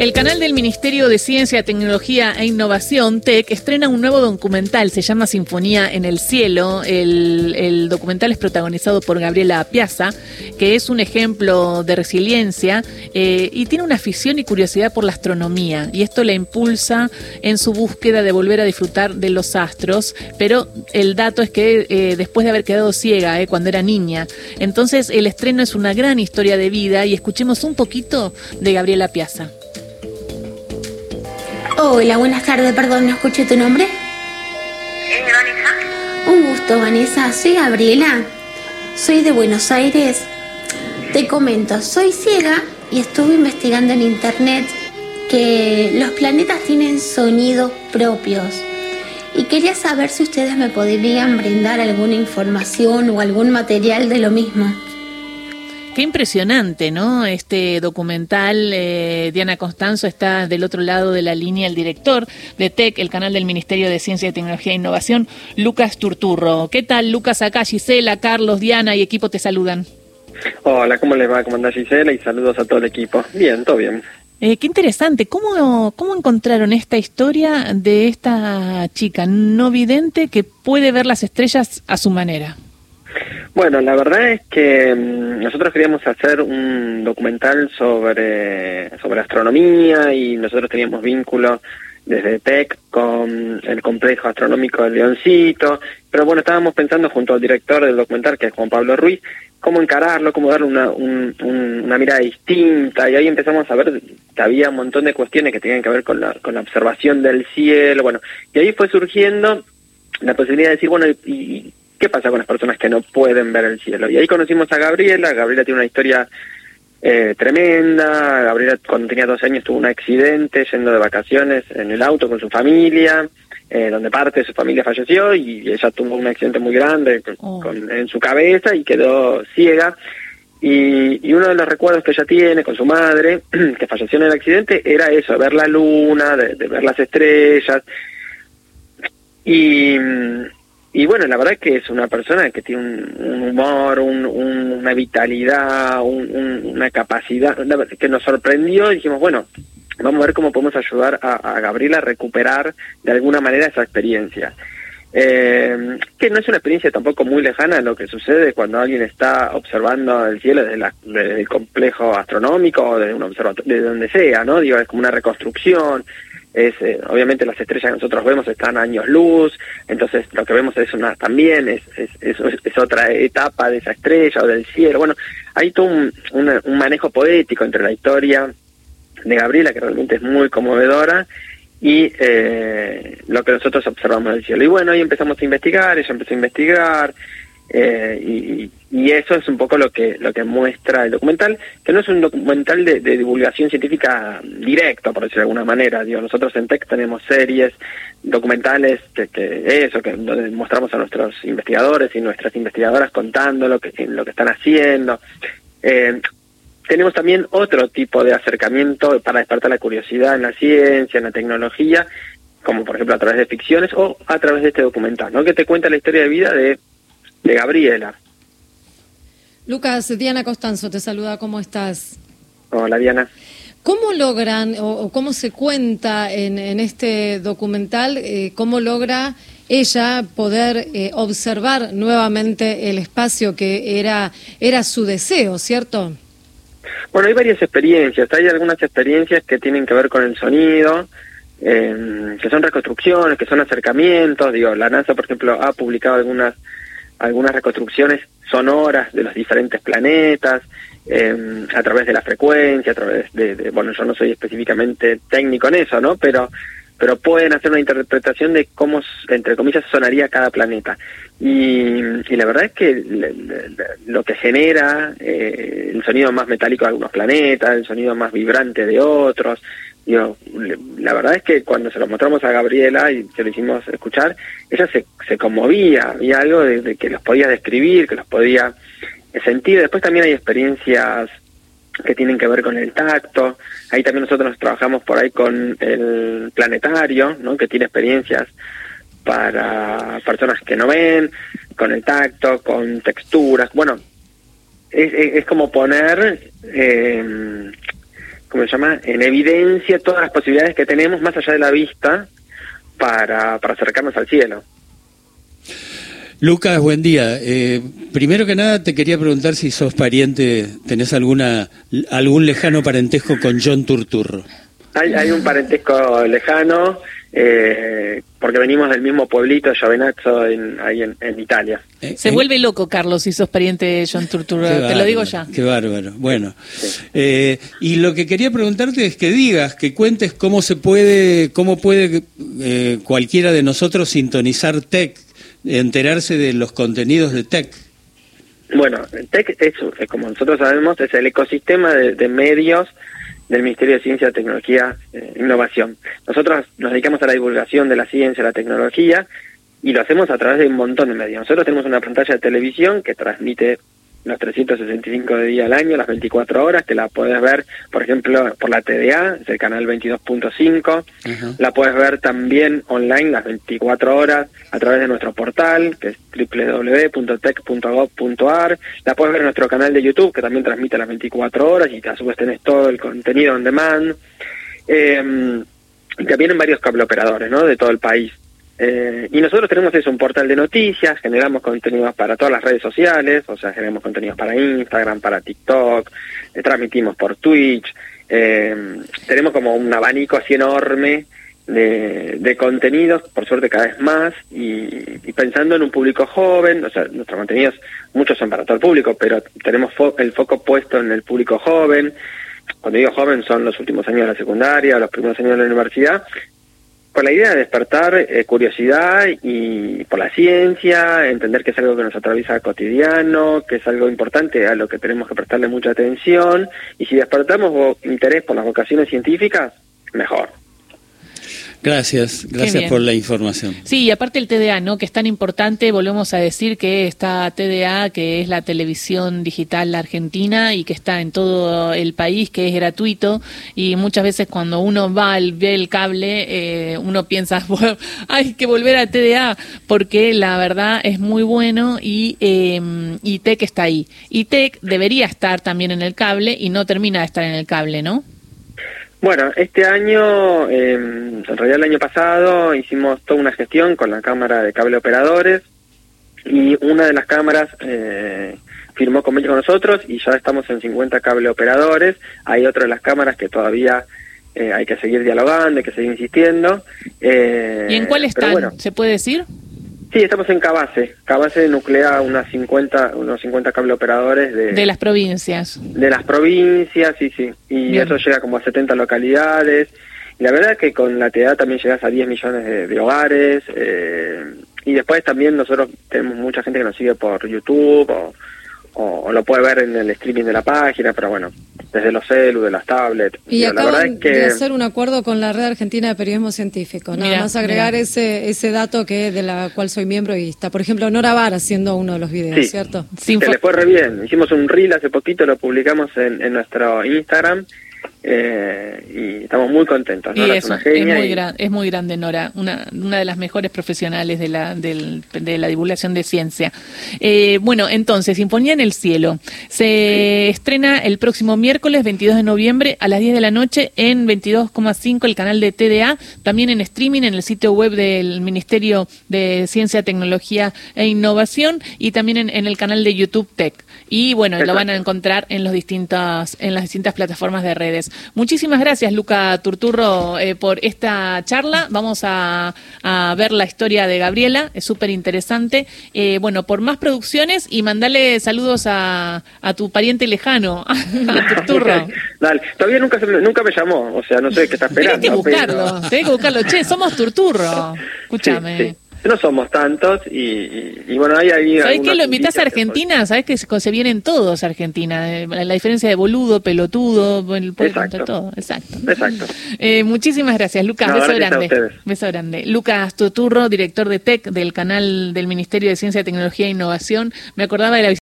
El canal del Ministerio de Ciencia, Tecnología e Innovación, TEC, estrena un nuevo documental, se llama Sinfonía en el Cielo. El, documental es protagonizado por Gabriela Piazza, que es un ejemplo de resiliencia eh, y tiene una afición y curiosidad por la astronomía. Y esto la impulsa en su búsqueda de volver a disfrutar de los astros. Pero el dato es que eh, después de haber quedado ciega eh, cuando era niña, entonces el estreno es una gran historia de vida y escuchemos un poquito de Gabriela Piazza. Hola, buenas tardes, perdón, no escuché tu nombre. ¿Es Vanessa? Un gusto, Vanessa. Soy Gabriela. Soy de Buenos Aires. Te comento, soy ciega y estuve investigando en internet que los planetas tienen sonidos propios. Y quería saber si ustedes me podrían brindar alguna información o algún material de lo mismo. Qué impresionante, ¿no? Este documental, eh, Diana Constanzo está del otro lado de la línea, el director de TEC, el canal del Ministerio de Ciencia, Tecnología e Innovación, Lucas Turturro. ¿Qué tal, Lucas? Acá Gisela, Carlos, Diana y equipo te saludan. Hola, ¿cómo les va? ¿Cómo anda Gisela? Y saludos a todo el equipo. Bien, todo bien. Eh, qué interesante. ¿Cómo, ¿Cómo encontraron esta historia de esta chica no vidente que puede ver las estrellas a su manera? Bueno, la verdad es que mm, nosotros queríamos hacer un documental sobre, sobre astronomía y nosotros teníamos vínculo desde TEC con el complejo astronómico del Leoncito, pero bueno, estábamos pensando junto al director del documental, que es Juan Pablo Ruiz, cómo encararlo, cómo darle una, una mirada distinta, y ahí empezamos a ver que había un montón de cuestiones que tenían que ver con la, con la observación del cielo, bueno, y ahí fue surgiendo la posibilidad de decir, bueno, y, ¿qué pasa con las personas que no pueden ver el cielo? Y ahí conocimos a Gabriela, Gabriela tiene una historia eh, tremenda, Gabriela cuando tenía 12 años tuvo un accidente yendo de vacaciones en el auto con su familia, eh, donde parte de su familia falleció y ella tuvo un accidente muy grande oh. en su cabeza y quedó ciega. Y, y, uno de los recuerdos que ella tiene con su madre, que falleció en el accidente, era eso, ver la luna, de ver las estrellas. Y, y bueno, la verdad que es una persona que tiene un, humor, una vitalidad, una capacidad que nos sorprendió y dijimos, bueno, vamos a ver cómo podemos ayudar a, Gabriela a recuperar de alguna manera esa experiencia. Eh, que no es una experiencia tampoco muy lejana a lo que sucede cuando alguien está observando el cielo desde, el complejo astronómico o desde un observatorio, de donde sea, ¿no? Digo, es como una reconstrucción, es eh, obviamente las estrellas que nosotros vemos están años luz, entonces lo que vemos es una también es, es, otra etapa de esa estrella o del cielo. Bueno, hay todo un, un, manejo poético entre la historia de Gabriela, que realmente es muy conmovedora, y eh, lo que nosotros observamos del cielo. Y bueno, ahí empezamos a investigar, ella empezó a investigar, eh, y, y, eso es un poco lo que lo que muestra el documental, que no es un documental de, divulgación científica directa, por decirlo de alguna manera. Digo, nosotros en TEC tenemos series documentales que, que eso, que donde mostramos a nuestros investigadores y nuestras investigadoras contando lo que, lo que están haciendo. Eh, tenemos también otro tipo de acercamiento para despertar la curiosidad en la ciencia, en la tecnología, como por ejemplo a través de ficciones o a través de este documental, ¿no? que te cuenta la historia de vida de de Gabriela. Lucas, Diana Costanzo te saluda, ¿cómo estás? Hola Diana. ¿Cómo logran o, cómo se cuenta en, este documental, eh, cómo logra ella poder eh, observar nuevamente el espacio que era, era su deseo, ¿cierto? Bueno, hay varias experiencias. Hay algunas experiencias que tienen que ver con el sonido, eh, que son reconstrucciones, que son acercamientos. Digo, la NASA, por ejemplo, ha publicado algunas algunas reconstrucciones sonoras de los diferentes planetas, eh, a través de la frecuencia, a través de, bueno, yo no soy específicamente técnico en eso, ¿no? Pero, pero pueden hacer una interpretación de cómo, entre comillas, sonaría cada planeta. Y, la verdad es que lo que genera eh, el sonido más metálico de algunos planetas, el sonido más vibrante de otros, la verdad es que cuando se lo mostramos a Gabriela y se lo hicimos escuchar, ella se, se conmovía, había algo de, que los podía describir, que los podía sentir. Después también hay experiencias que tienen que ver con el tacto. Ahí también nosotros trabajamos por ahí con el planetario, ¿no? que tiene experiencias para personas que no ven, con el tacto, con texturas. Bueno, es, es, como poner... Eh, como se llama, en evidencia todas las posibilidades que tenemos más allá de la vista para, para acercarnos al cielo. Lucas, buen día. Eh, primero que nada te quería preguntar si sos pariente, tenés alguna algún lejano parentesco con John Turturro. Hay, hay un parentesco lejano, eh, porque venimos del mismo pueblito, Giovenazzo, en, ahí en, Italia. Eh, Se vuelve loco, Carlos, si sos pariente de John Turturro, te lo digo ya. Qué bárbaro. Bueno, y lo que quería preguntarte es que digas, que cuentes cómo se puede, cómo puede cualquiera de nosotros sintonizar tech enterarse de los contenidos de TEC? Bueno, TEC es, eh, como nosotros sabemos, es el ecosistema de, medios del Ministerio de Ciencia, Tecnología e Innovación. Nosotros nos dedicamos a la divulgación de la ciencia, la tecnología, y lo hacemos a través de un montón de medios. Nosotros tenemos una pantalla de televisión que transmite los 365 de día al año, las 24 horas, que la puedes ver, por ejemplo, por la TDA, es el canal 22.5, la puedes ver también online las 24 horas a través de nuestro portal, que es www.tech.gov.ar, la puedes ver en nuestro canal de YouTube, que también transmite las 24 horas y a su vez tenés todo el contenido on demand. Eh, y también en varios cableoperadores, ¿no?, de todo el país. Eh, y nosotros tenemos eso, un portal de noticias, generamos contenidos para todas las redes sociales, o sea, generamos contenidos para Instagram, para TikTok, eh, transmitimos por Twitch, eh, tenemos como un abanico así enorme de, contenidos, por suerte cada vez más, y, pensando en un público joven, o sea, nuestros contenidos, muchos son para todo el público, pero tenemos el foco puesto en el público joven, cuando digo joven son los últimos años de la secundaria, los primeros años de la universidad, con la idea de despertar eh, curiosidad y por la ciencia, entender que es algo que nos atraviesa cotidiano, que es algo importante a lo que tenemos que prestarle mucha atención, y si despertamos interés por las vocaciones científicas, mejor. Gracias, gracias por la información. Sí, y aparte el TDA, ¿no? Que es tan importante, volvemos a decir que está TDA, que es la televisión digital argentina y que está en todo el país, que es gratuito, y muchas veces cuando uno va al ve el cable, eh, uno piensa, hay que volver a TDA, porque la verdad es muy bueno y, eh, y TEC está ahí. Y TEC debería estar también en el cable y no termina de estar en el cable, ¿no? Bueno, este año, em, en realidad el año pasado, hicimos toda una gestión con la Cámara de Cable Operadores y una de las cámaras eh, firmó convenio con nosotros y ya estamos en 50 cable operadores. Hay otra de las cámaras que todavía eh, hay que seguir dialogando, hay que seguir insistiendo. Eh, ¿Y en cuál están? ¿Se puede decir? Sí, estamos en Cabase. Cabase nuclea unas 50, unos 50 cable operadores de... De las provincias. De las provincias, sí, sí. Y eso llega como a 70 localidades. Y la verdad es que con la TEA también llegas a 10 millones de, hogares. Eh, y después también nosotros tenemos mucha gente que nos sigue por YouTube o o, lo puede ver en el streaming de la página, pero bueno, desde los celu, de las tablets. Y la verdad es que... de hacer un acuerdo con la Red Argentina de Periodismo Científico, nada más agregar ese ese dato que de la cual soy miembro y está, por ejemplo, Nora Bar haciendo uno de los videos, ¿cierto? Sí, se le fue re bien. Hicimos un reel hace poquito, lo publicamos en, en nuestro Instagram eh, y estamos muy contentos. Y es, muy es muy grande, Nora, una, una de las mejores profesionales de la, de la divulgación de ciencia. Eh, bueno, entonces, Sinfonía en el Cielo. Se estrena el próximo miércoles 22 de noviembre a las 10 de la noche en 22,5 el canal de TDA, también en streaming en el sitio web del Ministerio de Ciencia, Tecnología e Innovación y también en, en el canal de YouTube Tech. Y bueno, lo van a encontrar en, los distintos, en las distintas plataformas de redes. Muchísimas gracias, Luca Turturro, eh, por esta charla. Vamos a, ver la historia de Gabriela, es súper interesante. Eh, bueno, por más producciones y mandarle saludos a, tu pariente lejano, a Turturro. Dale, todavía nunca, me, nunca me llamó, o sea, no sé qué está esperando. Tienes que buscarlo, que buscarlo. Che, somos Turturro, escúchame. No somos tantos y, bueno, hay ahí... ¿Sabés qué? Lo invitas a Argentina, ¿sabés que se vienen todos a Argentina? Eh, la diferencia de boludo, pelotudo, Exacto. todo. Exacto. Exacto. Eh, muchísimas gracias, Lucas. beso grande. Beso grande. Lucas Tuturro, director de TEC del canal del Ministerio de Ciencia, Tecnología e Innovación. Me acordaba de la